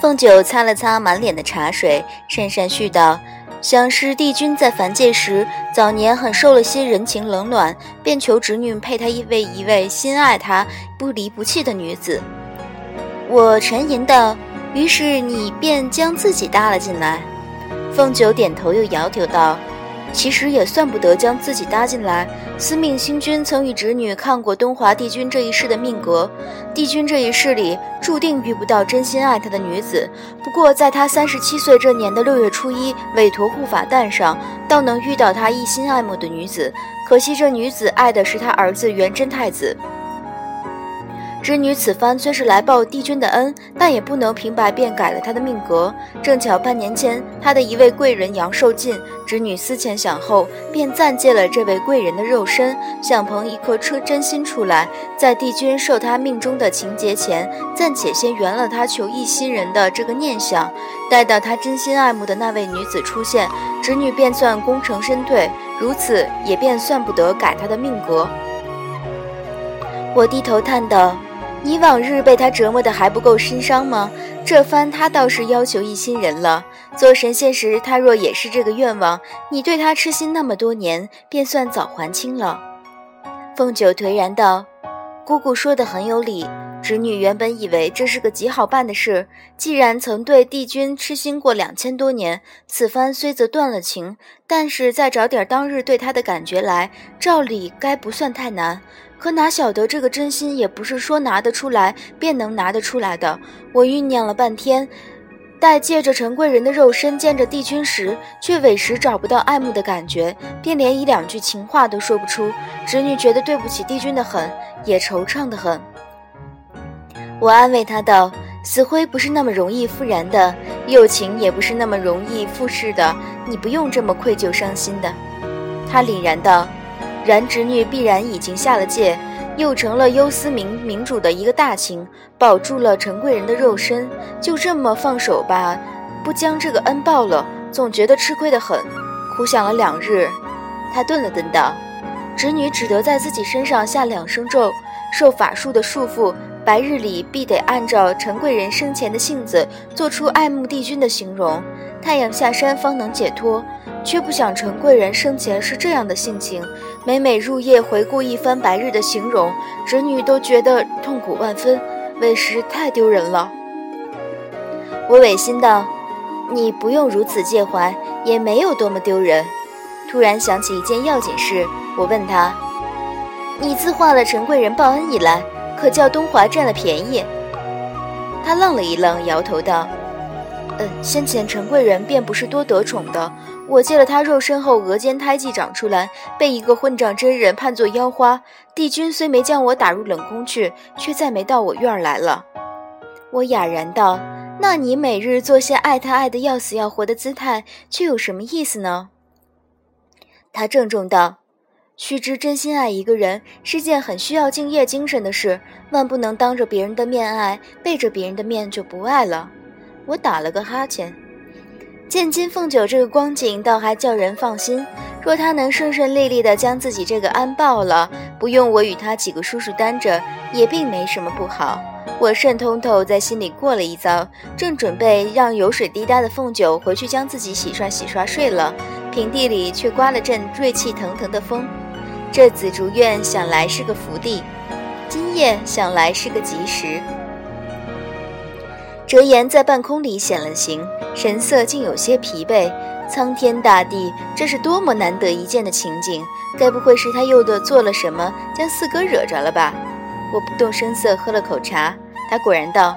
凤九擦了擦满脸的茶水，讪讪絮道：“想是帝君在凡界时，早年很受了些人情冷暖，便求侄女配他一位一位心爱他、不离不弃的女子。”我沉吟道：“于是你便将自己搭了进来。”凤九点头又摇头道。其实也算不得将自己搭进来。司命星君曾与侄女看过东华帝君这一世的命格，帝君这一世里注定遇不到真心爱他的女子。不过在他三十七岁这年的六月初一，韦陀护法诞上，倒能遇到他一心爱慕的女子。可惜这女子爱的是他儿子元贞太子。织女此番虽是来报帝君的恩，但也不能平白便改了他的命格。正巧半年前，他的一位贵人阳寿尽，织女思前想后，便暂借了这位贵人的肉身，想捧一颗车真心出来，在帝君受他命中的情节前，暂且先圆了他求一心人的这个念想。待到他真心爱慕的那位女子出现，织女便算功成身退，如此也便算不得改他的命格。我低头叹道。你往日被他折磨的还不够心伤吗？这番他倒是要求一心人了。做神仙时，他若也是这个愿望，你对他痴心那么多年，便算早还清了。凤九颓然道：“姑姑说的很有理。侄女原本以为这是个极好办的事，既然曾对帝君痴心过两千多年，此番虽则断了情，但是再找点当日对他的感觉来，照理该不算太难。”可哪晓得这个真心也不是说拿得出来便能拿得出来的。我酝酿了半天，待借着陈贵人的肉身见着帝君时，却委实找不到爱慕的感觉，便连一两句情话都说不出。侄女觉得对不起帝君的很，也惆怅的很。我安慰她道：“死灰不是那么容易复燃的，友情也不是那么容易复逝的，你不用这么愧疚伤心的。”她凛然道。然侄女必然已经下了界，又成了幽思明明主的一个大情，保住了陈贵人的肉身，就这么放手吧，不将这个恩报了，总觉得吃亏的很。苦想了两日，他顿了顿道：“侄女只得在自己身上下两声咒，受法术的束缚，白日里必得按照陈贵人生前的性子，做出爱慕帝君的形容，太阳下山方能解脱。”却不想陈贵人生前是这样的性情，每每入夜回顾一番白日的形容，侄女都觉得痛苦万分，委实太丢人了。我违心道：“你不用如此介怀，也没有多么丢人。”突然想起一件要紧事，我问他：“你自画了陈贵人报恩以来，可叫东华占了便宜？”他愣了一愣，摇头道：“嗯，先前陈贵人便不是多得宠的。”我借了他肉身后，额间胎记长出来，被一个混账真人判作妖花。帝君虽没将我打入冷宫去，却再没到我院儿来了。我哑然道：“那你每日做些爱他爱得要死要活的姿态，却有什么意思呢？”他郑重道：“须知真心爱一个人是件很需要敬业精神的事，万不能当着别人的面爱，背着别人的面就不爱了。”我打了个哈欠。见金凤九这个光景，倒还叫人放心。若他能顺顺利利地将自己这个安报了，不用我与他几个叔叔担着，也并没什么不好。我顺通透在心里过了一遭，正准备让油水滴答的凤九回去将自己洗刷洗刷睡了，平地里却刮了阵锐气腾腾的风。这紫竹院想来是个福地，今夜想来是个吉时。折颜在半空里显了形，神色竟有些疲惫。苍天大地，这是多么难得一见的情景！该不会是他又的做了什么，将四哥惹着了吧？我不动声色喝了口茶，他果然道：“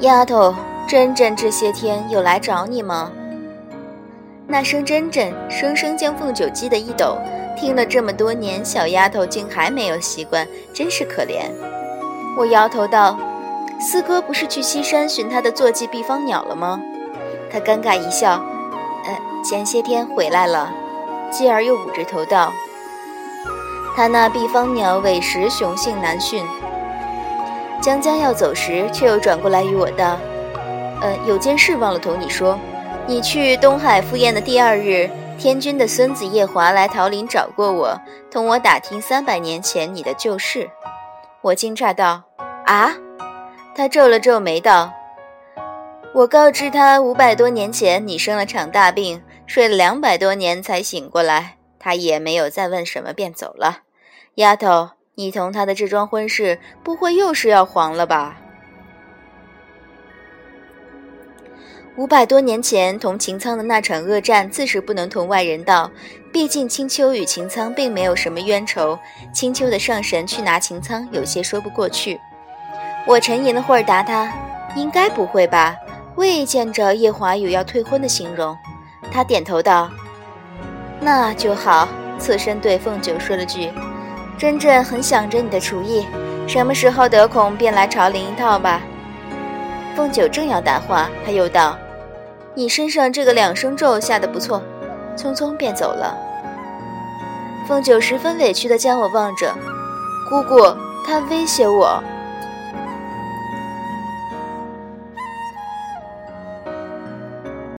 丫头，真真这些天有来找你吗？”那声真真，生生将凤九激得一抖。听了这么多年，小丫头竟还没有习惯，真是可怜。我摇头道。四哥不是去西山寻他的坐骑避方鸟了吗？他尴尬一笑，呃，前些天回来了。继而又捂着头道：“他那避方鸟委实雄性难驯。”将将要走时，却又转过来与我道：“呃，有件事忘了同你说。你去东海赴宴的第二日，天君的孙子夜华来桃林找过我，同我打听三百年前你的旧事。”我惊诧道：“啊？”他皱了皱眉道：“我告知他，五百多年前你生了场大病，睡了两百多年才醒过来。他也没有再问什么，便走了。丫头，你同他的这桩婚事，不会又是要黄了吧？五百多年前同秦苍的那场恶战，自是不能同外人道。毕竟青丘与秦苍并没有什么冤仇，青丘的上神去拿秦苍，有些说不过去。我沉吟了会儿，答他：“应该不会吧。”未见着夜华有要退婚的形容，他点头道：“那就好。”侧身对凤九说了句：“真正很想着你的厨艺，什么时候得空便来朝林一套吧。”凤九正要答话，他又道：“你身上这个两声咒下的不错。”匆匆便走了。凤九十分委屈地将我望着，姑姑，他威胁我。